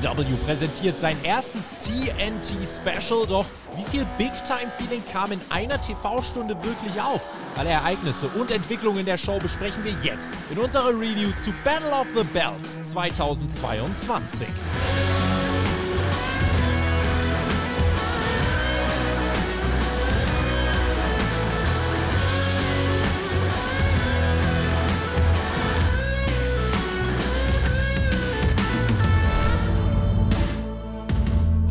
AEW präsentiert sein erstes TNT Special, doch wie viel Big-Time-Feeling kam in einer TV-Stunde wirklich auf? Alle Ereignisse und Entwicklungen der Show besprechen wir jetzt in unserer Review zu Battle of the Belts 2022.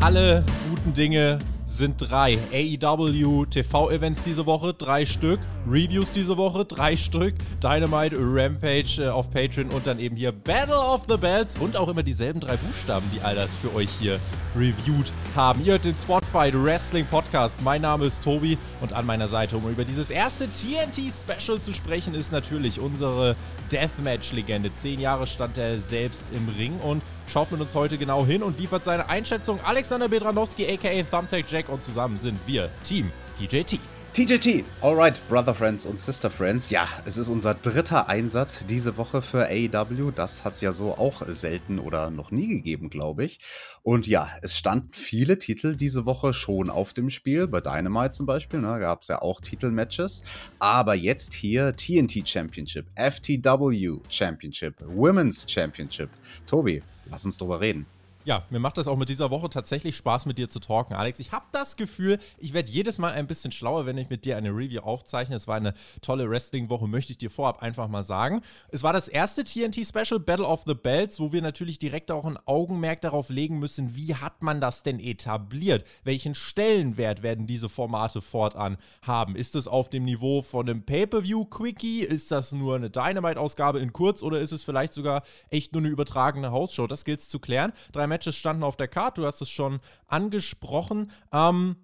Alle guten Dinge sind drei. AEW TV-Events diese Woche, drei Stück. Reviews diese Woche, drei Stück. Dynamite, Rampage äh, auf Patreon und dann eben hier Battle of the Belts und auch immer dieselben drei Buchstaben, die all das für euch hier reviewed haben. Ihr hört den Spotfight Wrestling Podcast. Mein Name ist Tobi und an meiner Seite, um über dieses erste TNT-Special zu sprechen, ist natürlich unsere Deathmatch-Legende. Zehn Jahre stand er selbst im Ring und schaut mit uns heute genau hin und liefert seine Einschätzung. Alexander Bedranowski, aka Thumbtack Jack und zusammen sind wir Team TJT. TJT, alright, Brother Friends und Sister Friends. Ja, es ist unser dritter Einsatz diese Woche für AEW. Das hat es ja so auch selten oder noch nie gegeben, glaube ich. Und ja, es standen viele Titel diese Woche schon auf dem Spiel. Bei Dynamite zum Beispiel, ne, gab es ja auch Titelmatches. Aber jetzt hier TNT Championship, FTW Championship, Women's Championship. Tobi, lass uns drüber reden. Ja, mir macht das auch mit dieser Woche tatsächlich Spaß, mit dir zu talken, Alex. Ich habe das Gefühl, ich werde jedes Mal ein bisschen schlauer, wenn ich mit dir eine Review aufzeichne. Es war eine tolle Wrestling-Woche, möchte ich dir vorab einfach mal sagen. Es war das erste TNT-Special, Battle of the Belts, wo wir natürlich direkt auch ein Augenmerk darauf legen müssen, wie hat man das denn etabliert? Welchen Stellenwert werden diese Formate fortan haben? Ist es auf dem Niveau von einem Pay-Per-View-Quickie? Ist das nur eine Dynamite-Ausgabe in kurz oder ist es vielleicht sogar echt nur eine übertragene Hausshow? Das gilt es zu klären. Drei Matches standen auf der Karte, du hast es schon angesprochen. Ähm,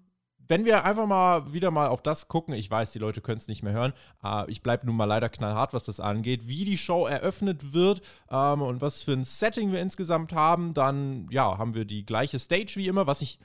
wenn wir einfach mal wieder mal auf das gucken, ich weiß, die Leute können es nicht mehr hören, äh, ich bleibe nun mal leider knallhart, was das angeht, wie die Show eröffnet wird ähm, und was für ein Setting wir insgesamt haben, dann ja, haben wir die gleiche Stage wie immer, was ich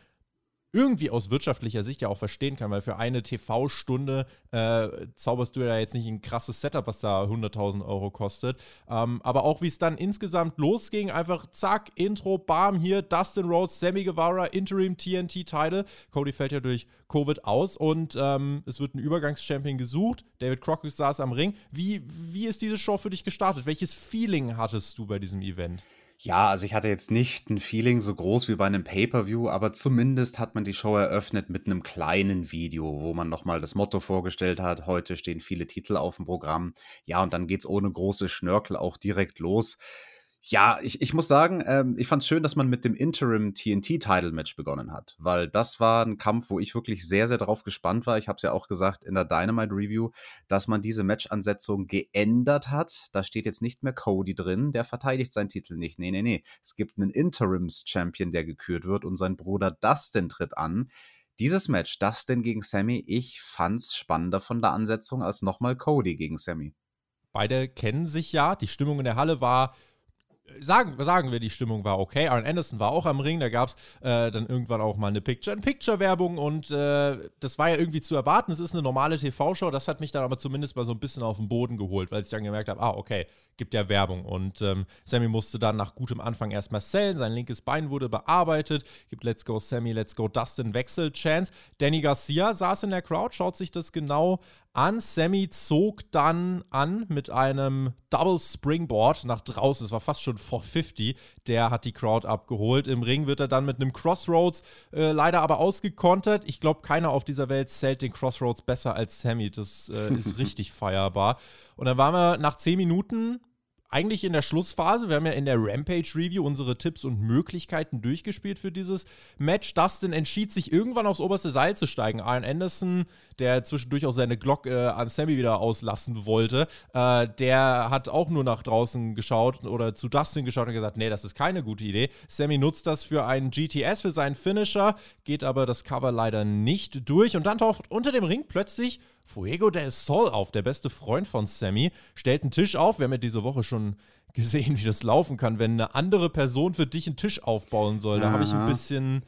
irgendwie aus wirtschaftlicher Sicht ja auch verstehen kann, weil für eine TV-Stunde äh, zauberst du ja jetzt nicht ein krasses Setup, was da 100.000 Euro kostet. Ähm, aber auch wie es dann insgesamt losging, einfach zack, Intro, bam, hier Dustin Rhodes, Sammy Guevara, Interim TNT-Title. Cody fällt ja durch Covid aus und ähm, es wird ein Übergangschampion gesucht. David Crockett saß am Ring. Wie, wie ist diese Show für dich gestartet? Welches Feeling hattest du bei diesem Event? Ja, also ich hatte jetzt nicht ein Feeling so groß wie bei einem Pay-per-View, aber zumindest hat man die Show eröffnet mit einem kleinen Video, wo man nochmal das Motto vorgestellt hat. Heute stehen viele Titel auf dem Programm. Ja, und dann geht's ohne große Schnörkel auch direkt los. Ja, ich, ich muss sagen, ähm, ich fand es schön, dass man mit dem Interim TNT-Title-Match begonnen hat, weil das war ein Kampf, wo ich wirklich sehr, sehr drauf gespannt war. Ich habe es ja auch gesagt in der Dynamite-Review, dass man diese Match-Ansetzung geändert hat. Da steht jetzt nicht mehr Cody drin, der verteidigt seinen Titel nicht. Nee, nee, nee. Es gibt einen Interims-Champion, der gekürt wird und sein Bruder Dustin tritt an. Dieses Match, Dustin gegen Sammy, ich fand's spannender von der Ansetzung als nochmal Cody gegen Sammy. Beide kennen sich ja. Die Stimmung in der Halle war sagen, sagen wir, die Stimmung war okay. Aaron Anderson war auch am Ring, da gab es äh, dann irgendwann auch mal eine Picture-in-Picture-Werbung und äh, das war ja irgendwie zu erwarten. Es ist eine normale TV-Show, das hat mich dann aber zumindest mal so ein bisschen auf den Boden geholt, weil ich dann gemerkt habe, ah, okay, gibt ja Werbung. Und ähm, Sammy musste dann nach gutem Anfang erstmal sellen, sein linkes Bein wurde bearbeitet, gibt Let's Go Sammy, Let's Go Dustin Wechsel-Chance. Danny Garcia saß in der Crowd, schaut sich das genau an. Sammy zog dann an mit einem Double Springboard nach draußen. Es war fast schon 450. Der hat die Crowd abgeholt. Im Ring wird er dann mit einem Crossroads äh, leider aber ausgekontert. Ich glaube, keiner auf dieser Welt zählt den Crossroads besser als Sammy. Das äh, ist richtig feierbar. Und dann waren wir nach 10 Minuten eigentlich in der Schlussphase. Wir haben ja in der Rampage-Review unsere Tipps und Möglichkeiten durchgespielt für dieses Match. Dustin entschied sich irgendwann aufs oberste Seil zu steigen. Ian Anderson, der zwischendurch auch seine Glock äh, an Sammy wieder auslassen wollte, äh, der hat auch nur nach draußen geschaut oder zu Dustin geschaut und gesagt, nee, das ist keine gute Idee. Sammy nutzt das für einen GTS, für seinen Finisher, geht aber das Cover leider nicht durch. Und dann taucht unter dem Ring plötzlich Fuego del Sol auf, der beste Freund von Sammy, stellt einen Tisch auf. Wir haben ja diese Woche schon gesehen, wie das laufen kann, wenn eine andere Person für dich einen Tisch aufbauen soll. Da habe ich ein bisschen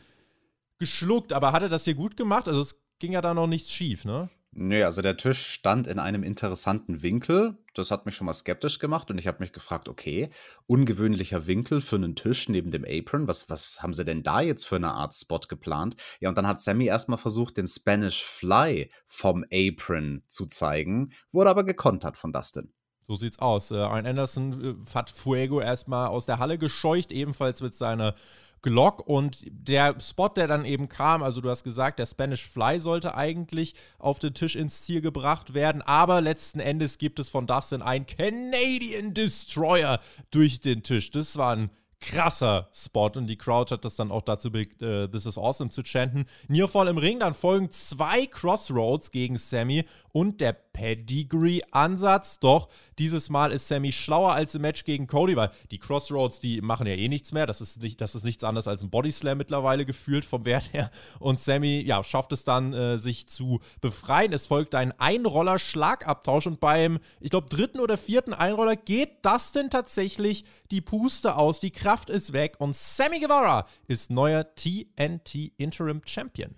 geschluckt, aber hat er das hier gut gemacht? Also es ging ja da noch nichts schief, ne? Nee, also der Tisch stand in einem interessanten Winkel. Das hat mich schon mal skeptisch gemacht und ich habe mich gefragt, okay, ungewöhnlicher Winkel für einen Tisch neben dem Apron. Was, was haben sie denn da jetzt für eine Art Spot geplant? Ja, und dann hat Sammy erstmal versucht, den Spanish Fly vom Apron zu zeigen, wurde aber gekontert von Dustin. So sieht's aus. Äh, ein Anderson äh, hat Fuego erstmal aus der Halle gescheucht, ebenfalls mit seiner Glock und der Spot, der dann eben kam, also du hast gesagt, der Spanish Fly sollte eigentlich auf den Tisch ins Ziel gebracht werden, aber letzten Endes gibt es von Dustin ein Canadian Destroyer durch den Tisch. Das war ein krasser Spot und die Crowd hat das dann auch dazu bewegt, uh, This is awesome zu chanten. Nearfall im Ring, dann folgen zwei Crossroads gegen Sammy und der Pedigree-Ansatz. Doch dieses Mal ist Sammy schlauer als im Match gegen Cody, weil die Crossroads, die machen ja eh nichts mehr. Das ist, nicht, das ist nichts anderes als ein Bodyslam mittlerweile gefühlt vom Wert her. Und Sammy, ja, schafft es dann, äh, sich zu befreien. Es folgt ein Einroller-Schlagabtausch und beim, ich glaube, dritten oder vierten Einroller geht das denn tatsächlich die Puste aus. Die Kraft ist weg und Sammy Guevara ist neuer TNT Interim Champion.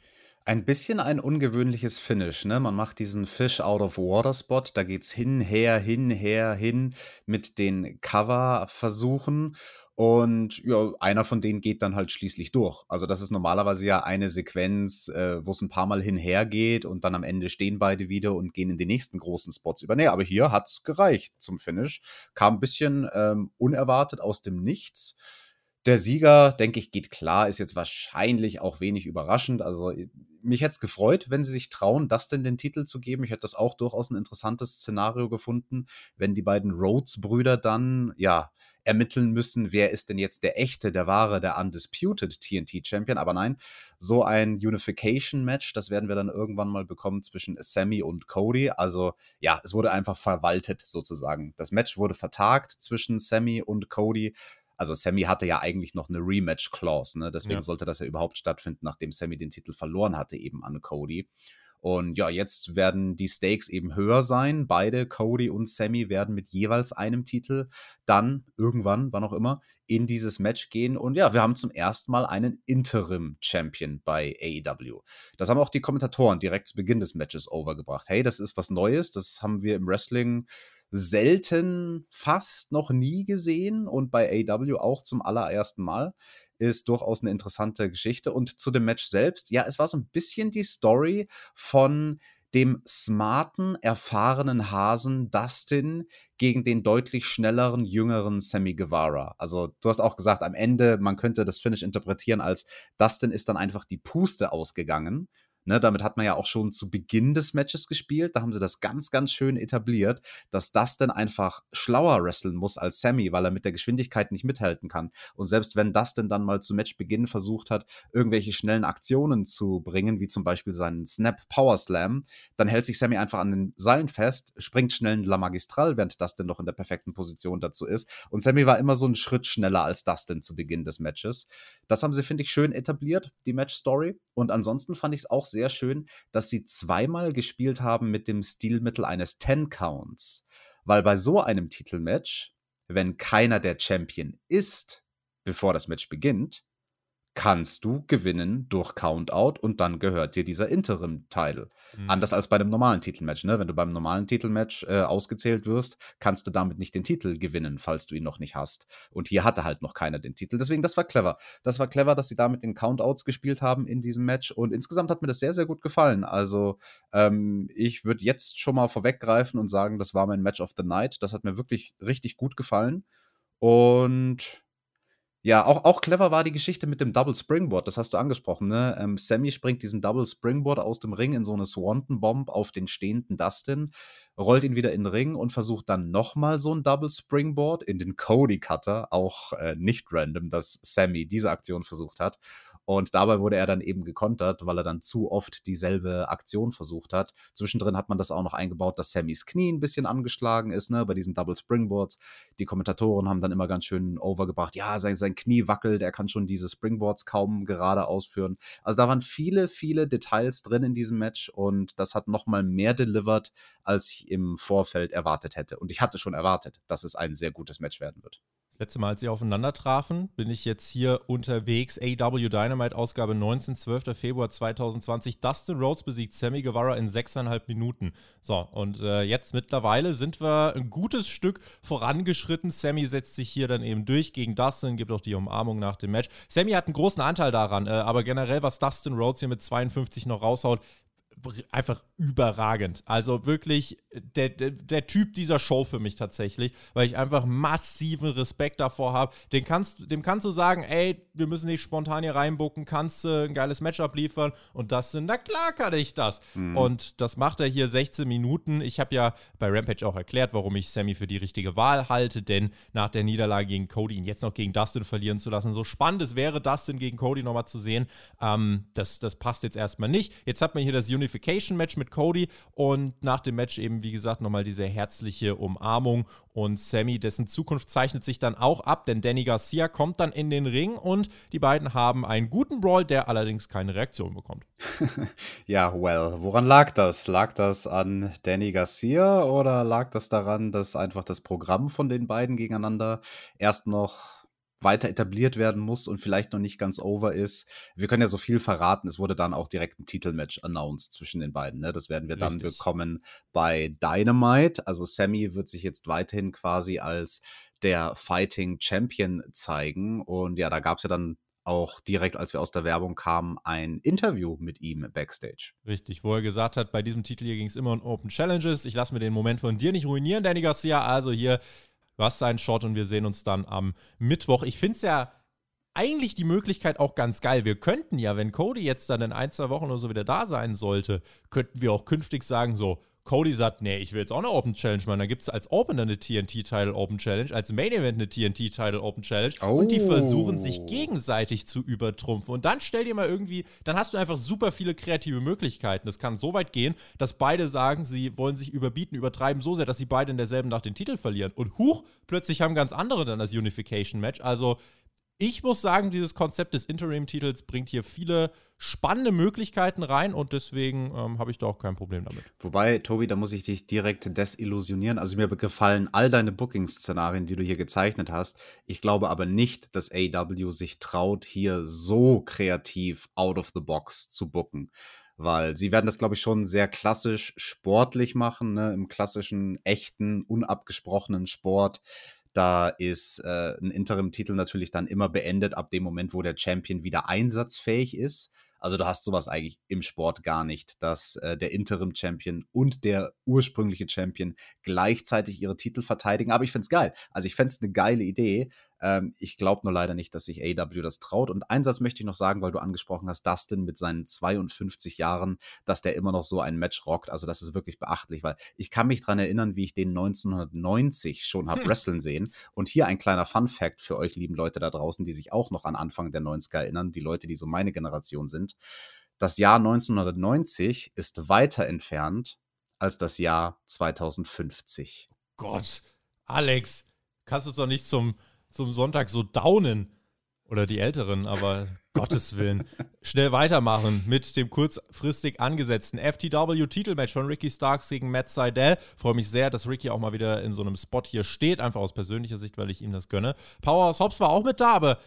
Ein bisschen ein ungewöhnliches Finish, ne? Man macht diesen Fish out of Water Spot, da geht's hin, her, hin, her, hin mit den Cover-Versuchen. Und ja, einer von denen geht dann halt schließlich durch. Also, das ist normalerweise ja eine Sequenz, äh, wo es ein paar Mal hinher geht und dann am Ende stehen beide wieder und gehen in die nächsten großen Spots über. Nee, aber hier hat's gereicht zum Finish. Kam ein bisschen ähm, unerwartet aus dem Nichts. Der Sieger, denke ich, geht klar, ist jetzt wahrscheinlich auch wenig überraschend. Also mich hätte es gefreut, wenn sie sich trauen, das denn den Titel zu geben. Ich hätte das auch durchaus ein interessantes Szenario gefunden, wenn die beiden Rhodes-Brüder dann, ja, ermitteln müssen, wer ist denn jetzt der echte, der wahre, der undisputed TNT-Champion. Aber nein, so ein Unification-Match, das werden wir dann irgendwann mal bekommen zwischen Sammy und Cody. Also ja, es wurde einfach verwaltet sozusagen. Das Match wurde vertagt zwischen Sammy und Cody. Also Sammy hatte ja eigentlich noch eine Rematch-Clause, ne? deswegen ja. sollte das ja überhaupt stattfinden, nachdem Sammy den Titel verloren hatte, eben an Cody. Und ja, jetzt werden die Stakes eben höher sein. Beide, Cody und Sammy, werden mit jeweils einem Titel dann irgendwann, wann auch immer, in dieses Match gehen. Und ja, wir haben zum ersten Mal einen Interim-Champion bei AEW. Das haben auch die Kommentatoren direkt zu Beginn des Matches overgebracht. Hey, das ist was Neues. Das haben wir im Wrestling selten, fast noch nie gesehen und bei AW auch zum allerersten Mal. Ist durchaus eine interessante Geschichte. Und zu dem Match selbst, ja, es war so ein bisschen die Story von dem smarten, erfahrenen Hasen Dustin gegen den deutlich schnelleren, jüngeren Sammy Guevara. Also du hast auch gesagt, am Ende, man könnte das Finish interpretieren als Dustin ist dann einfach die Puste ausgegangen Ne, damit hat man ja auch schon zu Beginn des Matches gespielt. Da haben sie das ganz, ganz schön etabliert, dass Dustin einfach schlauer wresteln muss als Sammy, weil er mit der Geschwindigkeit nicht mithalten kann. Und selbst wenn Dustin dann mal zu Matchbeginn versucht hat, irgendwelche schnellen Aktionen zu bringen, wie zum Beispiel seinen Snap Power Slam, dann hält sich Sammy einfach an den Seilen fest, springt schnell in La Magistral, während Dustin noch in der perfekten Position dazu ist. Und Sammy war immer so einen Schritt schneller als Dustin zu Beginn des Matches. Das haben sie, finde ich, schön etabliert, die Match-Story. Und ansonsten fand ich es auch sehr schön, dass sie zweimal gespielt haben mit dem Stilmittel eines Ten-Counts. Weil bei so einem Titelmatch, wenn keiner der Champion ist, bevor das Match beginnt, kannst du gewinnen durch Countout und dann gehört dir dieser Interim-Title. Mhm. Anders als bei einem normalen Titelmatch. Ne? Wenn du beim normalen Titelmatch äh, ausgezählt wirst, kannst du damit nicht den Titel gewinnen, falls du ihn noch nicht hast. Und hier hatte halt noch keiner den Titel. Deswegen, das war clever. Das war clever, dass sie damit den Countouts gespielt haben in diesem Match. Und insgesamt hat mir das sehr, sehr gut gefallen. Also, ähm, ich würde jetzt schon mal vorweggreifen und sagen, das war mein Match of the Night. Das hat mir wirklich richtig gut gefallen. Und ja, auch, auch clever war die Geschichte mit dem Double Springboard, das hast du angesprochen, ne? Ähm, Sammy springt diesen Double Springboard aus dem Ring in so eine Swanton Bomb auf den stehenden Dustin, rollt ihn wieder in den Ring und versucht dann nochmal so ein Double Springboard in den Cody Cutter, auch äh, nicht random, dass Sammy diese Aktion versucht hat. Und dabei wurde er dann eben gekontert, weil er dann zu oft dieselbe Aktion versucht hat. Zwischendrin hat man das auch noch eingebaut, dass Sammys Knie ein bisschen angeschlagen ist, ne, bei diesen Double Springboards. Die Kommentatoren haben dann immer ganz schön overgebracht, ja, sein, sein Knie wackelt, er kann schon diese Springboards kaum gerade ausführen. Also da waren viele, viele Details drin in diesem Match und das hat nochmal mehr delivered, als ich im Vorfeld erwartet hätte. Und ich hatte schon erwartet, dass es ein sehr gutes Match werden wird. Letzte Mal, als sie aufeinander trafen, bin ich jetzt hier unterwegs. AW Dynamite Ausgabe 19, 12. Februar 2020. Dustin Rhodes besiegt Sammy Guevara in sechseinhalb Minuten. So, und äh, jetzt mittlerweile sind wir ein gutes Stück vorangeschritten. Sammy setzt sich hier dann eben durch gegen Dustin, gibt auch die Umarmung nach dem Match. Sammy hat einen großen Anteil daran, äh, aber generell, was Dustin Rhodes hier mit 52 noch raushaut, einfach überragend. Also wirklich der, der, der, Typ dieser Show für mich tatsächlich, weil ich einfach massiven Respekt davor habe. Dem kannst, dem kannst du sagen, ey, wir müssen nicht spontan hier reinbucken, kannst du ein geiles Matchup liefern und das sind, na klar kann ich das. Mhm. Und das macht er hier 16 Minuten. Ich habe ja bei Rampage auch erklärt, warum ich Sammy für die richtige Wahl halte, denn nach der Niederlage gegen Cody ihn jetzt noch gegen Dustin verlieren zu lassen, so spannend es wäre, Dustin gegen Cody nochmal zu sehen, ähm, das, das passt jetzt erstmal nicht. Jetzt hat man hier das Unification-Match mit Cody und nach dem Match eben wie gesagt, nochmal diese herzliche Umarmung. Und Sammy, dessen Zukunft zeichnet sich dann auch ab, denn Danny Garcia kommt dann in den Ring und die beiden haben einen guten Brawl, der allerdings keine Reaktion bekommt. ja, well, woran lag das? Lag das an Danny Garcia oder lag das daran, dass einfach das Programm von den beiden gegeneinander erst noch weiter etabliert werden muss und vielleicht noch nicht ganz over ist. Wir können ja so viel verraten. Es wurde dann auch direkt ein Titelmatch announced zwischen den beiden. Ne? Das werden wir dann Richtig. bekommen bei Dynamite. Also Sammy wird sich jetzt weiterhin quasi als der Fighting Champion zeigen. Und ja, da gab es ja dann auch direkt, als wir aus der Werbung kamen, ein Interview mit ihm backstage. Richtig, wo er gesagt hat, bei diesem Titel hier ging es immer um Open Challenges. Ich lasse mir den Moment von dir nicht ruinieren, Danny Garcia. Also hier Du hast deinen Shot und wir sehen uns dann am Mittwoch. Ich finde es ja eigentlich die Möglichkeit auch ganz geil. Wir könnten ja, wenn Cody jetzt dann in ein, zwei Wochen oder so wieder da sein sollte, könnten wir auch künftig sagen, so, Cody sagt, nee, ich will jetzt auch eine Open Challenge machen. Dann gibt es als Opener eine TNT-Title Open Challenge, als Main Event eine TNT-Title Open Challenge. Oh. Und die versuchen sich gegenseitig zu übertrumpfen. Und dann stell dir mal irgendwie, dann hast du einfach super viele kreative Möglichkeiten. Das kann so weit gehen, dass beide sagen, sie wollen sich überbieten, übertreiben so sehr, dass sie beide in derselben Nacht den Titel verlieren. Und huch, plötzlich haben ganz andere dann das Unification-Match. Also ich muss sagen, dieses Konzept des Interim-Titels bringt hier viele spannende Möglichkeiten rein und deswegen ähm, habe ich da auch kein Problem damit. Wobei, Tobi, da muss ich dich direkt desillusionieren. Also mir gefallen all deine Booking-Szenarien, die du hier gezeichnet hast. Ich glaube aber nicht, dass AW sich traut, hier so kreativ out of the box zu booken weil sie werden das, glaube ich, schon sehr klassisch sportlich machen, ne? im klassischen, echten, unabgesprochenen Sport. Da ist äh, ein Interim-Titel natürlich dann immer beendet ab dem Moment, wo der Champion wieder einsatzfähig ist. Also du hast sowas eigentlich im Sport gar nicht, dass äh, der Interim-Champion und der ursprüngliche Champion gleichzeitig ihre Titel verteidigen. Aber ich finde es geil. Also ich fände es eine geile Idee. Ähm, ich glaube nur leider nicht, dass sich AW das traut. Und einen Satz möchte ich noch sagen, weil du angesprochen hast, Dustin mit seinen 52 Jahren, dass der immer noch so ein Match rockt. Also das ist wirklich beachtlich, weil ich kann mich daran erinnern, wie ich den 1990 schon habe hm. wrestlen sehen. Und hier ein kleiner Fun-Fact für euch lieben Leute da draußen, die sich auch noch an Anfang der 90er erinnern, die Leute, die so meine Generation sind. Das Jahr 1990 ist weiter entfernt als das Jahr 2050. Gott, Alex, kannst du es doch nicht zum zum Sonntag so downen. Oder die Älteren, aber Gottes Willen. Schnell weitermachen mit dem kurzfristig angesetzten FTW-Titelmatch von Ricky Starks gegen Matt Seidel. Freue mich sehr, dass Ricky auch mal wieder in so einem Spot hier steht. Einfach aus persönlicher Sicht, weil ich ihm das gönne. Powerhouse Hobbs war auch mit da, aber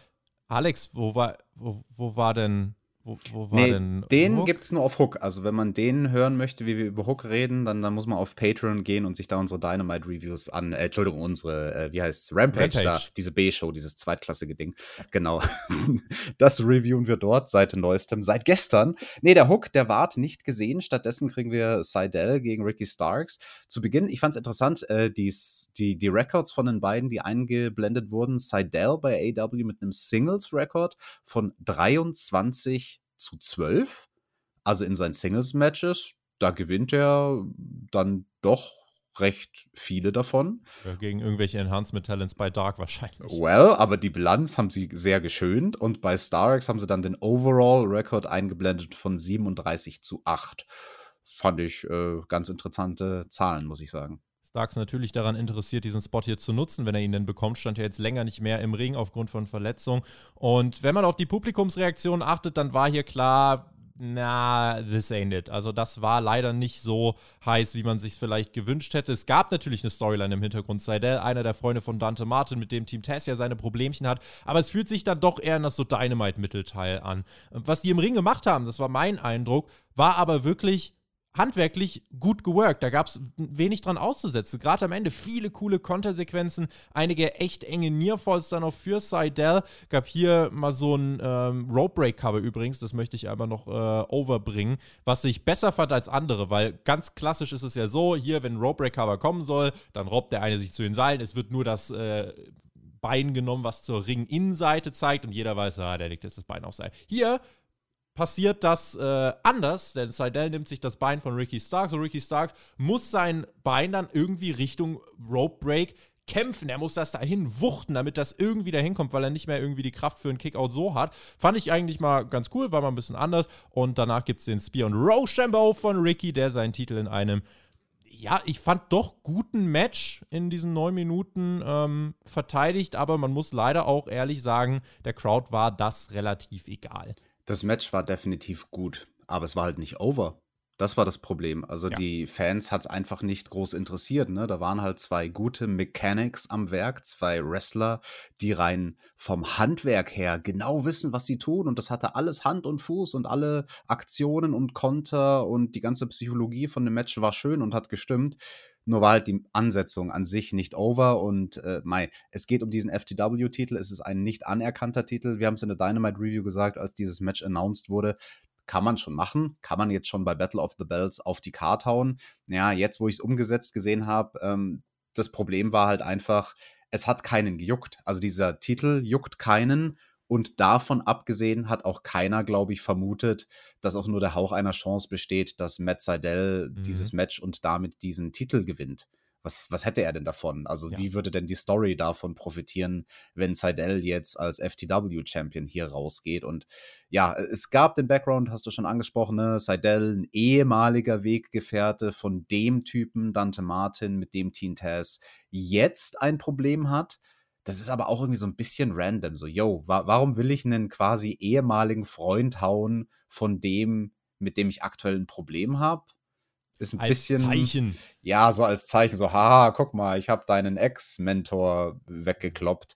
Alex, wo war, wo, wo war denn wo, wo war nee, denn den gibt es nur auf Hook. Also wenn man den hören möchte, wie wir über Hook reden, dann, dann muss man auf Patreon gehen und sich da unsere Dynamite-Reviews an, äh, Entschuldigung, unsere, äh, wie heißt Rampage, Rampage. Da, diese B-Show, dieses zweitklassige Ding. Genau. das reviewen wir dort seit neuestem, seit gestern. Nee, der Hook, der ward nicht gesehen. Stattdessen kriegen wir Seidel gegen Ricky Starks. Zu Beginn, ich fand es interessant, äh, dies, die, die Records von den beiden, die eingeblendet wurden. Seidel bei AW mit einem Singles-Record von 23 zu 12. Also in seinen Singles-Matches, da gewinnt er dann doch recht viele davon. Ja, gegen irgendwelche Enhancement-Talents bei Dark wahrscheinlich. Well, aber die Bilanz haben sie sehr geschönt und bei Starex haben sie dann den Overall-Record eingeblendet von 37 zu 8. Fand ich äh, ganz interessante Zahlen, muss ich sagen. Starks natürlich daran interessiert, diesen Spot hier zu nutzen, wenn er ihn denn bekommt. Stand ja jetzt länger nicht mehr im Ring aufgrund von Verletzung. Und wenn man auf die Publikumsreaktion achtet, dann war hier klar, na, this ain't it. Also das war leider nicht so heiß, wie man sich vielleicht gewünscht hätte. Es gab natürlich eine Storyline im Hintergrund. Seidel, einer der Freunde von Dante Martin, mit dem Team Tess ja seine Problemchen hat. Aber es fühlt sich dann doch eher das so Dynamite-Mittelteil an. Was die im Ring gemacht haben, das war mein Eindruck, war aber wirklich handwerklich gut geworkt. Da gab es wenig dran auszusetzen. Gerade am Ende viele coole Kontersequenzen, einige echt enge Nearfalls dann auch für Seidel. Gab hier mal so ein ähm, Rope Break Cover übrigens, das möchte ich aber noch äh, overbringen, was ich besser fand als andere, weil ganz klassisch ist es ja so, hier, wenn ein Rope Break Cover kommen soll, dann robbt der eine sich zu den Seilen, es wird nur das äh, Bein genommen, was zur Ring-Innenseite zeigt und jeder weiß, ah, der legt jetzt das Bein auf Seil. Hier passiert das äh, anders, denn Seidel nimmt sich das Bein von Ricky Starks und Ricky Starks muss sein Bein dann irgendwie Richtung Rope Break kämpfen. Er muss das dahin wuchten, damit das irgendwie dahin kommt, weil er nicht mehr irgendwie die Kraft für einen Kickout so hat. Fand ich eigentlich mal ganz cool, war mal ein bisschen anders. Und danach gibt es den Spear und Rochambeau von Ricky, der seinen Titel in einem, ja, ich fand doch guten Match in diesen neun Minuten ähm, verteidigt, aber man muss leider auch ehrlich sagen, der Crowd war das relativ egal. Das Match war definitiv gut, aber es war halt nicht over. Das war das Problem. Also ja. die Fans hat es einfach nicht groß interessiert. Ne? Da waren halt zwei gute Mechanics am Werk, zwei Wrestler, die rein vom Handwerk her genau wissen, was sie tun. Und das hatte alles Hand und Fuß und alle Aktionen und Konter und die ganze Psychologie von dem Match war schön und hat gestimmt. Nur war halt die Ansetzung an sich nicht over und äh, Mai, es geht um diesen FTW-Titel. Es ist ein nicht anerkannter Titel. Wir haben es in der Dynamite Review gesagt, als dieses Match announced wurde. Kann man schon machen, kann man jetzt schon bei Battle of the Bells auf die Karte hauen. Ja, jetzt, wo ich es umgesetzt gesehen habe, ähm, das Problem war halt einfach, es hat keinen gejuckt. Also dieser Titel juckt keinen und davon abgesehen hat auch keiner, glaube ich, vermutet, dass auch nur der Hauch einer Chance besteht, dass Matt Seidel mhm. dieses Match und damit diesen Titel gewinnt. Was, was hätte er denn davon? Also, ja. wie würde denn die Story davon profitieren, wenn Seidel jetzt als FTW-Champion hier rausgeht? Und ja, es gab den Background, hast du schon angesprochen, ne? Seidel, ein ehemaliger Weggefährte von dem Typen, Dante Martin, mit dem Teen Taz jetzt ein Problem hat das ist aber auch irgendwie so ein bisschen random. So, yo, wa warum will ich einen quasi ehemaligen Freund hauen von dem, mit dem ich aktuell ein Problem habe? Ist ein als bisschen. Zeichen. Ja, so als Zeichen, so, haha, guck mal, ich habe deinen Ex-Mentor weggekloppt.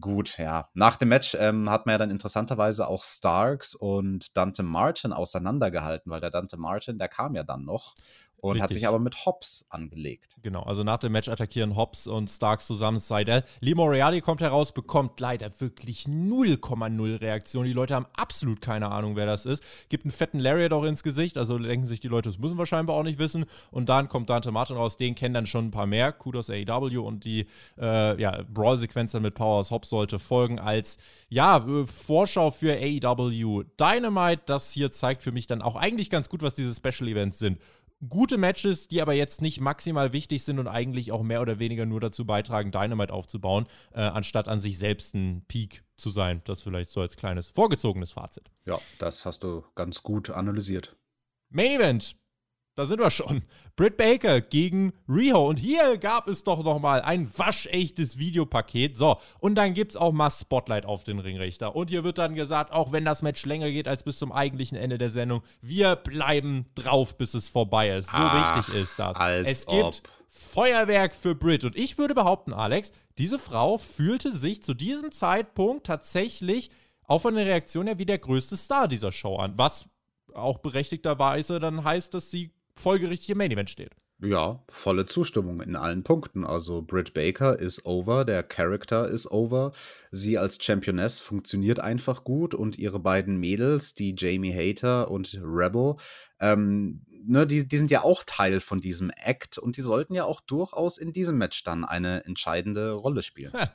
Gut, ja. Nach dem Match ähm, hat man ja dann interessanterweise auch Starks und Dante Martin auseinandergehalten, weil der Dante Martin, der kam ja dann noch und Richtig. hat sich aber mit Hobbs angelegt. Genau, also nach dem Match attackieren Hobbs und Starks zusammen Seidel. Lee Moriarty kommt heraus, bekommt leider wirklich 0,0 Reaktion. Die Leute haben absolut keine Ahnung, wer das ist. Gibt einen fetten Lariat auch ins Gesicht, also denken sich die Leute, das müssen wir scheinbar auch nicht wissen. Und dann kommt Dante Martin raus, den kennen dann schon ein paar mehr. Kudos AEW und die äh, ja, Brawl-Sequenz dann mit Powers Hobbs sollte folgen als ja, äh, Vorschau für AEW Dynamite. Das hier zeigt für mich dann auch eigentlich ganz gut, was diese Special Events sind gute Matches, die aber jetzt nicht maximal wichtig sind und eigentlich auch mehr oder weniger nur dazu beitragen, Dynamite aufzubauen, äh, anstatt an sich selbst ein Peak zu sein. Das vielleicht so als kleines vorgezogenes Fazit. Ja, das hast du ganz gut analysiert. Main Event da sind wir schon. Britt Baker gegen Riho. Und hier gab es doch noch mal ein waschechtes Videopaket. So, und dann gibt es auch mal Spotlight auf den Ringrichter. Und hier wird dann gesagt, auch wenn das Match länger geht als bis zum eigentlichen Ende der Sendung, wir bleiben drauf, bis es vorbei ist. So Ach, wichtig ist das. es gibt ob. Feuerwerk für Britt. Und ich würde behaupten, Alex, diese Frau fühlte sich zu diesem Zeitpunkt tatsächlich auch von der Reaktion her wie der größte Star dieser Show an. Was auch berechtigterweise dann heißt, dass sie folgerichtig im Main Event steht. Ja, volle Zustimmung in allen Punkten. Also Britt Baker ist over, der Charakter ist over. Sie als Championess funktioniert einfach gut und ihre beiden Mädels, die Jamie Hater und Rebel, ähm, ne, die, die sind ja auch Teil von diesem Act und die sollten ja auch durchaus in diesem Match dann eine entscheidende Rolle spielen. Ha,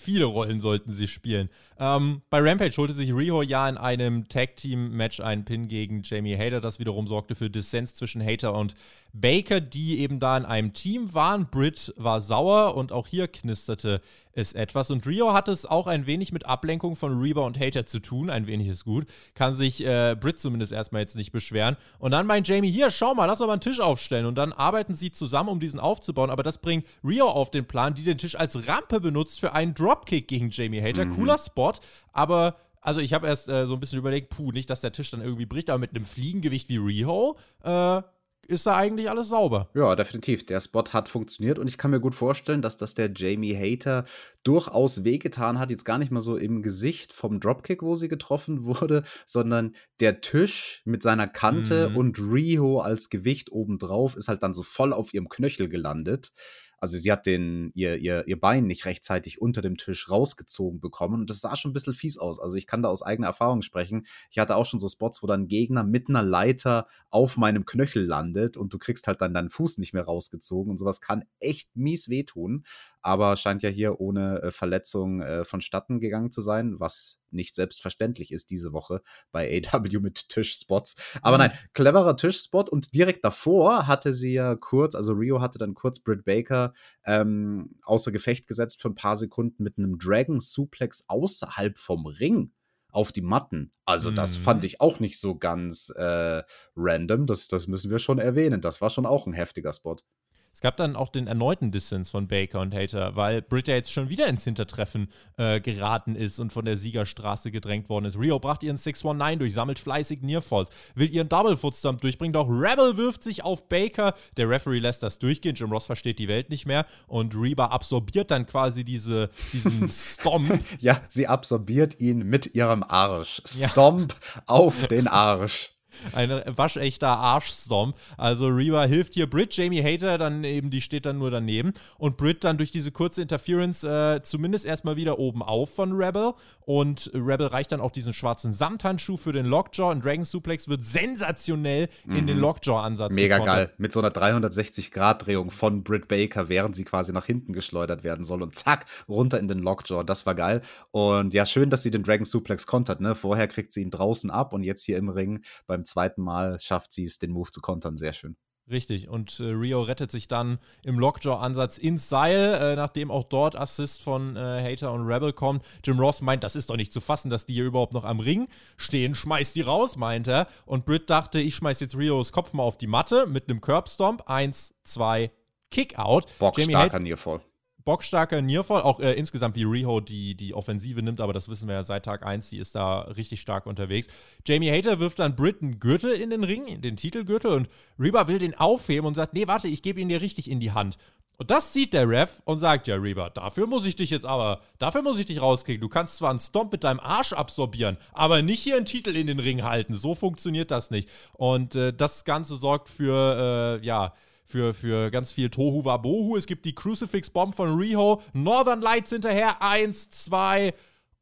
Viele Rollen sollten sie spielen. Ähm, bei Rampage holte sich Riho ja in einem Tag-Team-Match einen Pin gegen Jamie Hater. Das wiederum sorgte für Dissens zwischen Hater und Baker, die eben da in einem Team waren. Britt war sauer und auch hier knisterte es etwas. Und Rio hat es auch ein wenig mit Ablenkung von Reba und Hater zu tun. Ein wenig ist gut. Kann sich äh, Britt zumindest erstmal jetzt nicht beschweren. Und dann meint Jamie, hier, schau mal, lass mal einen Tisch aufstellen. Und dann arbeiten sie zusammen, um diesen aufzubauen. Aber das bringt Rio auf den Plan, die den Tisch als Rampe benutzt für einen Dropkick gegen Jamie Hater. Mhm. Cooler Spot, aber also ich habe erst äh, so ein bisschen überlegt, puh, nicht, dass der Tisch dann irgendwie bricht, aber mit einem Fliegengewicht wie Riho äh, ist da eigentlich alles sauber. Ja, definitiv. Der Spot hat funktioniert und ich kann mir gut vorstellen, dass das der Jamie Hater durchaus wehgetan hat. Jetzt gar nicht mal so im Gesicht vom Dropkick, wo sie getroffen wurde, sondern der Tisch mit seiner Kante mhm. und Riho als Gewicht obendrauf ist halt dann so voll auf ihrem Knöchel gelandet. Also sie hat den, ihr, ihr, ihr Bein nicht rechtzeitig unter dem Tisch rausgezogen bekommen. Und das sah schon ein bisschen fies aus. Also ich kann da aus eigener Erfahrung sprechen. Ich hatte auch schon so Spots, wo dann Gegner mit einer Leiter auf meinem Knöchel landet und du kriegst halt dann deinen Fuß nicht mehr rausgezogen. Und sowas kann echt mies wehtun aber scheint ja hier ohne äh, Verletzung äh, vonstatten gegangen zu sein, was nicht selbstverständlich ist diese Woche bei AW mit Tischspots. Aber mhm. nein, cleverer Tischspot und direkt davor hatte sie ja kurz, also Rio hatte dann kurz Britt Baker ähm, außer Gefecht gesetzt für ein paar Sekunden mit einem Dragon Suplex außerhalb vom Ring auf die Matten. Also, das fand mhm. ich auch nicht so ganz äh, random. Das, das müssen wir schon erwähnen. Das war schon auch ein heftiger Spot. Es gab dann auch den erneuten Distance von Baker und Hater, weil Britta jetzt schon wieder ins Hintertreffen äh, geraten ist und von der Siegerstraße gedrängt worden ist. Rio bracht ihren 619 durch, sammelt fleißig Nearfalls, will ihren Double Footstomp durchbringen, doch Rebel wirft sich auf Baker. Der Referee lässt das durchgehen. Jim Ross versteht die Welt nicht mehr und Reba absorbiert dann quasi diese, diesen Stomp. ja, sie absorbiert ihn mit ihrem Arsch. Stomp ja. auf den Arsch. Ein waschechter Arschstomp. Also Reba hilft hier Brit, Jamie Hater dann eben, die steht dann nur daneben. Und Brit dann durch diese kurze Interference äh, zumindest erstmal wieder oben auf von Rebel. Und Rebel reicht dann auch diesen schwarzen Samthandschuh für den Lockjaw. Und Dragon Suplex wird sensationell mhm. in den mhm. Lockjaw-Ansatz Mega gekommen. geil. Mit so einer 360-Grad-Drehung von Brit Baker, während sie quasi nach hinten geschleudert werden soll. Und zack, runter in den Lockjaw. Das war geil. Und ja, schön, dass sie den Dragon Suplex kontert. Ne? Vorher kriegt sie ihn draußen ab und jetzt hier im Ring beim zweiten Mal schafft sie es, den Move zu kontern. Sehr schön. Richtig, und äh, Rio rettet sich dann im Lockjaw-Ansatz ins Seil, äh, nachdem auch dort Assist von äh, Hater und Rebel kommt. Jim Ross meint, das ist doch nicht zu fassen, dass die hier überhaupt noch am Ring stehen. Schmeißt die raus, meint er. Und Britt dachte, ich schmeiß jetzt Rios Kopf mal auf die Matte mit einem Curbstomp. Eins, zwei, Kickout. Bock starker Nearfall bockstarker Nearfall, auch äh, insgesamt wie Riho die, die Offensive nimmt, aber das wissen wir ja seit Tag 1, die ist da richtig stark unterwegs. Jamie Hater wirft dann Britt Gürtel in den Ring, den Titelgürtel und Reba will den aufheben und sagt, nee, warte, ich gebe ihn dir richtig in die Hand. Und das sieht der Ref und sagt, ja, Reba, dafür muss ich dich jetzt aber, dafür muss ich dich rauskicken. Du kannst zwar einen Stomp mit deinem Arsch absorbieren, aber nicht hier einen Titel in den Ring halten. So funktioniert das nicht. Und äh, das Ganze sorgt für, äh, ja, für, für ganz viel Tohu Wabohu. Es gibt die Crucifix Bomb von Riho, Northern Lights hinterher, eins, zwei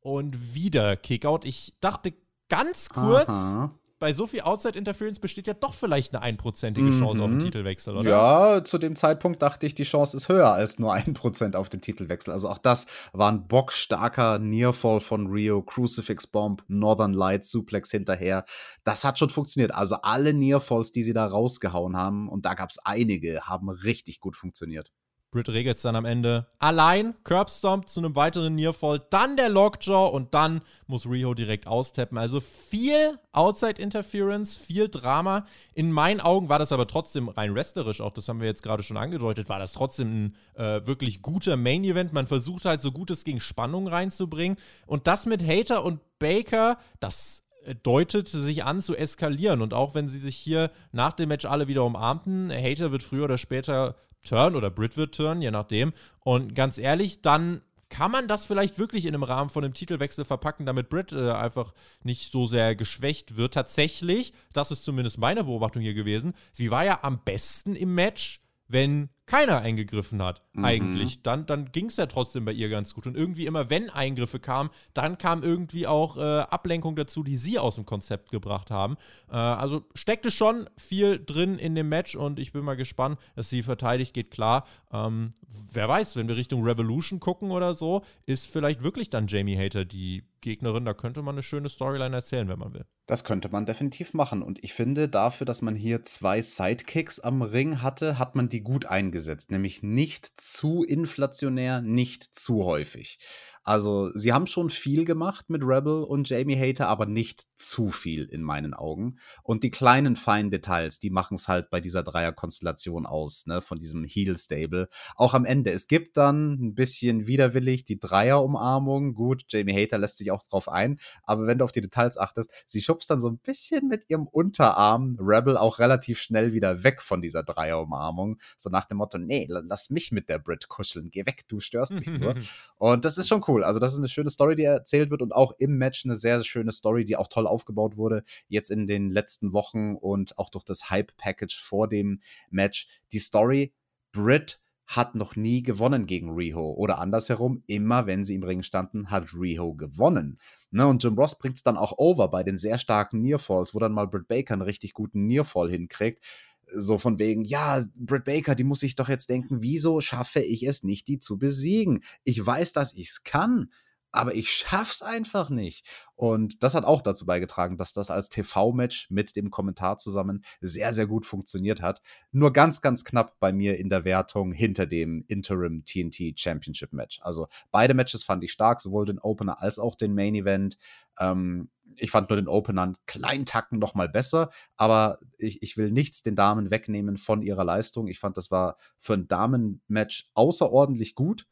und wieder Kickout. Ich dachte ganz kurz, Aha bei so viel Outside Interference besteht ja doch vielleicht eine einprozentige Chance mhm. auf den Titelwechsel, oder? Ja, zu dem Zeitpunkt dachte ich, die Chance ist höher als nur ein Prozent auf den Titelwechsel. Also auch das war ein bockstarker Nearfall von Rio, Crucifix Bomb, Northern Lights, Suplex hinterher. Das hat schon funktioniert. Also alle Nearfalls, die sie da rausgehauen haben, und da gab es einige, haben richtig gut funktioniert. Britt regelt es dann am Ende allein, Curbstomp zu einem weiteren Nearfall, dann der Lockjaw und dann muss Riho direkt austappen. Also viel Outside Interference, viel Drama. In meinen Augen war das aber trotzdem rein wrestlerisch, auch das haben wir jetzt gerade schon angedeutet, war das trotzdem ein äh, wirklich guter Main Event. Man versucht halt so gut es ging Spannung reinzubringen und das mit Hater und Baker, das deutet sich an zu eskalieren. Und auch wenn sie sich hier nach dem Match alle wieder umarmten, Hater wird früher oder später turn oder Brit wird turn, je nachdem. Und ganz ehrlich, dann kann man das vielleicht wirklich in einem Rahmen von einem Titelwechsel verpacken, damit Britt äh, einfach nicht so sehr geschwächt wird. Tatsächlich, das ist zumindest meine Beobachtung hier gewesen, sie war ja am besten im Match, wenn keiner eingegriffen hat, mhm. eigentlich, dann, dann ging es ja trotzdem bei ihr ganz gut. Und irgendwie immer, wenn Eingriffe kamen, dann kam irgendwie auch äh, Ablenkung dazu, die sie aus dem Konzept gebracht haben. Äh, also steckte schon viel drin in dem Match und ich bin mal gespannt, dass sie verteidigt, geht klar. Ähm, wer weiß, wenn wir Richtung Revolution gucken oder so, ist vielleicht wirklich dann Jamie Hater die Gegnerin. Da könnte man eine schöne Storyline erzählen, wenn man will. Das könnte man definitiv machen. Und ich finde, dafür, dass man hier zwei Sidekicks am Ring hatte, hat man die gut eingesetzt eingesetzt, nämlich nicht zu inflationär, nicht zu häufig. Also, sie haben schon viel gemacht mit Rebel und Jamie Hater, aber nicht zu viel in meinen Augen. Und die kleinen feinen Details, die machen es halt bei dieser Dreierkonstellation aus, ne, von diesem Heel-Stable. Auch am Ende. Es gibt dann ein bisschen widerwillig die Dreierumarmung. Gut, Jamie Hater lässt sich auch drauf ein, aber wenn du auf die Details achtest, sie schubst dann so ein bisschen mit ihrem Unterarm Rebel auch relativ schnell wieder weg von dieser Dreierumarmung. So nach dem Motto, nee, lass mich mit der Brit kuscheln, geh weg, du störst mich nur. Und das ist schon cool. Also, das ist eine schöne Story, die erzählt wird und auch im Match eine sehr, sehr schöne Story, die auch toll aufgebaut wurde, jetzt in den letzten Wochen und auch durch das Hype-Package vor dem Match. Die Story, Brit hat noch nie gewonnen gegen Riho. Oder andersherum, immer wenn sie im Ring standen, hat Riho gewonnen. Ne, und Jim Ross bringt es dann auch over bei den sehr starken Nearfalls, wo dann mal Britt Baker einen richtig guten Nearfall hinkriegt. So von wegen, ja, Britt Baker, die muss sich doch jetzt denken, wieso schaffe ich es nicht, die zu besiegen? Ich weiß, dass ich es kann aber ich schaff's einfach nicht. Und das hat auch dazu beigetragen, dass das als TV-Match mit dem Kommentar zusammen sehr, sehr gut funktioniert hat. Nur ganz, ganz knapp bei mir in der Wertung hinter dem Interim TNT Championship Match. Also beide Matches fand ich stark, sowohl den Opener als auch den Main Event. Ähm, ich fand nur den Opener einen kleinen Tacken noch mal besser, aber ich, ich will nichts den Damen wegnehmen von ihrer Leistung. Ich fand, das war für ein Damen-Match außerordentlich gut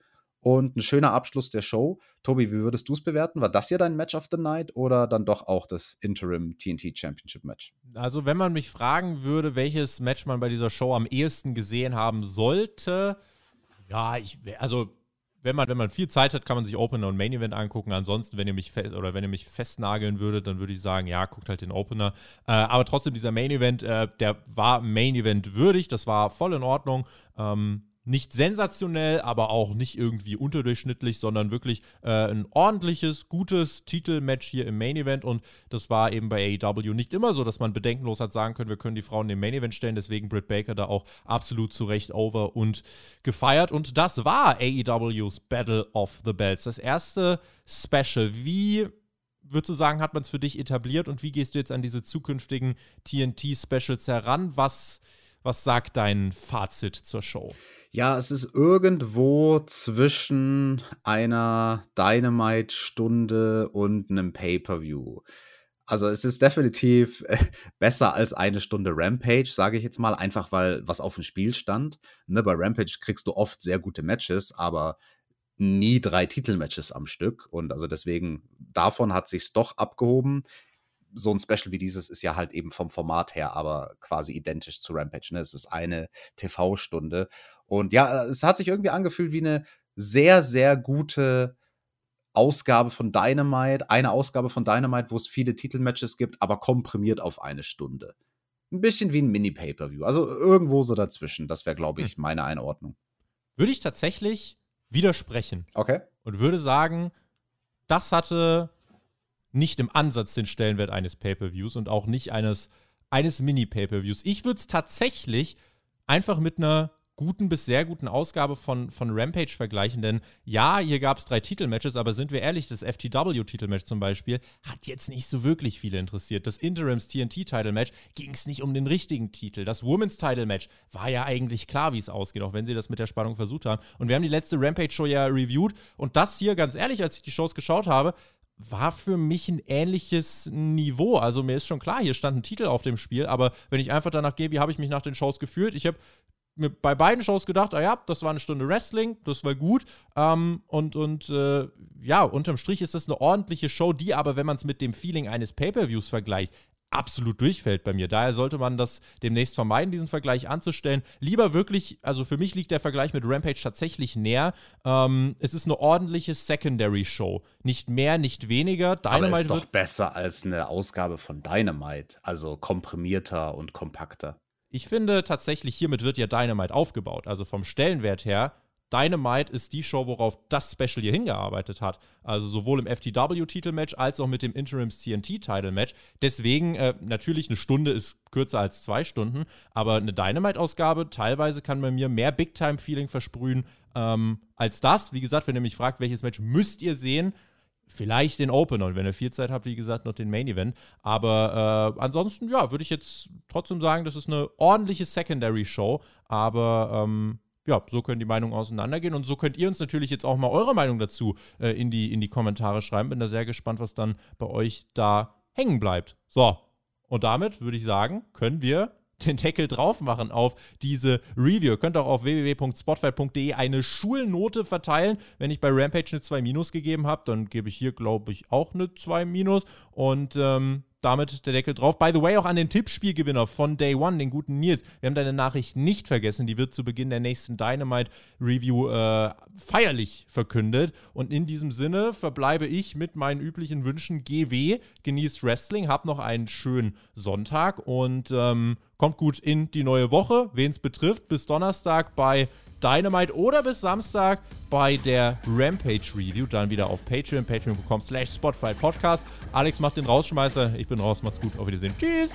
und ein schöner Abschluss der Show. Tobi, wie würdest du es bewerten? War das hier dein Match of the Night oder dann doch auch das Interim TNT Championship Match? Also, wenn man mich fragen würde, welches Match man bei dieser Show am ehesten gesehen haben sollte, ja, ich, also wenn man, wenn man viel Zeit hat, kann man sich Opener und Main Event angucken. Ansonsten, wenn ihr mich oder wenn ihr mich festnageln würdet, dann würde ich sagen, ja, guckt halt den Opener. Äh, aber trotzdem, dieser Main Event, äh, der war Main Event würdig, das war voll in Ordnung. Ähm, nicht sensationell, aber auch nicht irgendwie unterdurchschnittlich, sondern wirklich äh, ein ordentliches, gutes Titelmatch hier im Main Event. Und das war eben bei AEW nicht immer so, dass man bedenkenlos hat sagen können, wir können die Frauen im Main Event stellen. Deswegen Britt Baker da auch absolut zu Recht over und gefeiert. Und das war AEWs Battle of the Belts. Das erste Special. Wie würdest du sagen, hat man es für dich etabliert und wie gehst du jetzt an diese zukünftigen TNT-Specials heran? Was was sagt dein Fazit zur Show? Ja, es ist irgendwo zwischen einer Dynamite-Stunde und einem Pay-Per-View. Also es ist definitiv äh, besser als eine Stunde Rampage, sage ich jetzt mal, einfach weil was auf dem Spiel stand. Ne, bei Rampage kriegst du oft sehr gute Matches, aber nie drei Titelmatches am Stück. Und also deswegen, davon hat sich's doch abgehoben so ein Special wie dieses ist ja halt eben vom Format her aber quasi identisch zu Rampage. Ne? Es ist eine TV-Stunde. Und ja, es hat sich irgendwie angefühlt wie eine sehr, sehr gute Ausgabe von Dynamite. Eine Ausgabe von Dynamite, wo es viele Titelmatches gibt, aber komprimiert auf eine Stunde. Ein bisschen wie ein Mini-Pay-Per-View. Also irgendwo so dazwischen. Das wäre, glaube hm. ich, meine Einordnung. Würde ich tatsächlich widersprechen. Okay. Und würde sagen, das hatte nicht im Ansatz den Stellenwert eines Pay-per-Views und auch nicht eines, eines Mini-Pay-per-Views. Ich würde es tatsächlich einfach mit einer guten bis sehr guten Ausgabe von, von Rampage vergleichen, denn ja, hier gab es drei Titelmatches, aber sind wir ehrlich, das FTW-Titelmatch zum Beispiel hat jetzt nicht so wirklich viele interessiert. Das Interims TNT-Title-Match ging es nicht um den richtigen Titel. Das Women's Title-Match war ja eigentlich klar, wie es ausgeht, auch wenn sie das mit der Spannung versucht haben. Und wir haben die letzte Rampage-Show ja reviewed und das hier, ganz ehrlich, als ich die Shows geschaut habe, war für mich ein ähnliches Niveau. Also mir ist schon klar, hier stand ein Titel auf dem Spiel, aber wenn ich einfach danach gehe, wie habe ich mich nach den Shows gefühlt? Ich habe mir bei beiden Shows gedacht, ah ja, das war eine Stunde Wrestling, das war gut. Ähm, und und äh, ja, unterm Strich ist das eine ordentliche Show, die aber, wenn man es mit dem Feeling eines Pay-Per-Views vergleicht, absolut durchfällt bei mir. Daher sollte man das demnächst vermeiden, diesen Vergleich anzustellen. Lieber wirklich, also für mich liegt der Vergleich mit Rampage tatsächlich näher. Ähm, es ist eine ordentliche Secondary-Show. Nicht mehr, nicht weniger. Dynamite Aber ist doch besser als eine Ausgabe von Dynamite. Also komprimierter und kompakter. Ich finde tatsächlich, hiermit wird ja Dynamite aufgebaut. Also vom Stellenwert her Dynamite ist die Show, worauf das Special hier hingearbeitet hat. Also sowohl im FTW-Titelmatch als auch mit dem Interims TNT-Title-Match. Deswegen, äh, natürlich, eine Stunde ist kürzer als zwei Stunden, aber eine Dynamite-Ausgabe teilweise kann bei mir mehr Big-Time-Feeling versprühen ähm, als das. Wie gesagt, wenn ihr mich fragt, welches Match müsst ihr sehen, Vielleicht den Opener und wenn ihr viel Zeit habt, wie gesagt, noch den Main Event. Aber äh, ansonsten, ja, würde ich jetzt trotzdem sagen, das ist eine ordentliche Secondary Show. Aber ähm, ja, so können die Meinungen auseinandergehen und so könnt ihr uns natürlich jetzt auch mal eure Meinung dazu äh, in, die, in die Kommentare schreiben. Bin da sehr gespannt, was dann bei euch da hängen bleibt. So, und damit würde ich sagen, können wir den Deckel drauf machen auf diese Review. Ihr könnt auch auf www.spotfight.de eine Schulnote verteilen. Wenn ich bei Rampage eine 2 Minus gegeben habe, dann gebe ich hier, glaube ich, auch eine 2 Minus. Und ähm, damit der Deckel drauf. By the way, auch an den Tippspielgewinner von Day One, den guten Nils. Wir haben deine Nachricht nicht vergessen. Die wird zu Beginn der nächsten Dynamite Review äh, feierlich verkündet. Und in diesem Sinne verbleibe ich mit meinen üblichen Wünschen. GW, genießt Wrestling, habt noch einen schönen Sonntag und ähm, kommt gut in die neue Woche. Wen es betrifft, bis Donnerstag bei Dynamite oder bis Samstag bei der Rampage Review. Dann wieder auf Patreon, patreon.com slash Spotify Podcast. Alex macht den Rausschmeißer. Ich bin raus. Macht's gut. Auf Wiedersehen. Tschüss.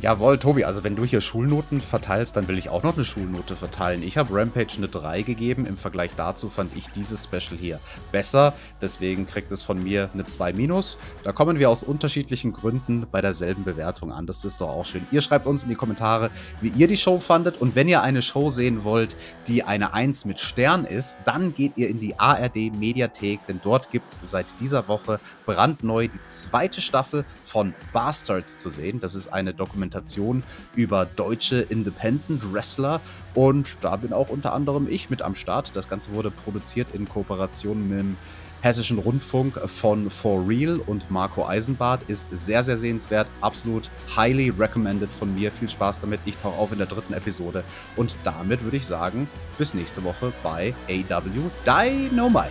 Jawohl, Tobi, also wenn du hier Schulnoten verteilst, dann will ich auch noch eine Schulnote verteilen. Ich habe Rampage eine 3 gegeben. Im Vergleich dazu fand ich dieses Special hier besser. Deswegen kriegt es von mir eine 2 minus. Da kommen wir aus unterschiedlichen Gründen bei derselben Bewertung an. Das ist doch auch schön. Ihr schreibt uns in die Kommentare, wie ihr die Show fandet. Und wenn ihr eine Show sehen wollt, die eine 1 mit Stern ist, dann geht ihr in die ARD Mediathek, denn dort gibt es seit dieser Woche brandneu die zweite Staffel von Bastards zu sehen. Das ist eine Dokumentation Dokumentation über deutsche Independent Wrestler. Und da bin auch unter anderem ich mit am Start. Das Ganze wurde produziert in Kooperation mit dem Hessischen Rundfunk von For Real und Marco Eisenbart. Ist sehr, sehr sehenswert. Absolut highly recommended von mir. Viel Spaß damit. Ich tauche auf in der dritten Episode. Und damit würde ich sagen, bis nächste Woche bei AW Dynamite.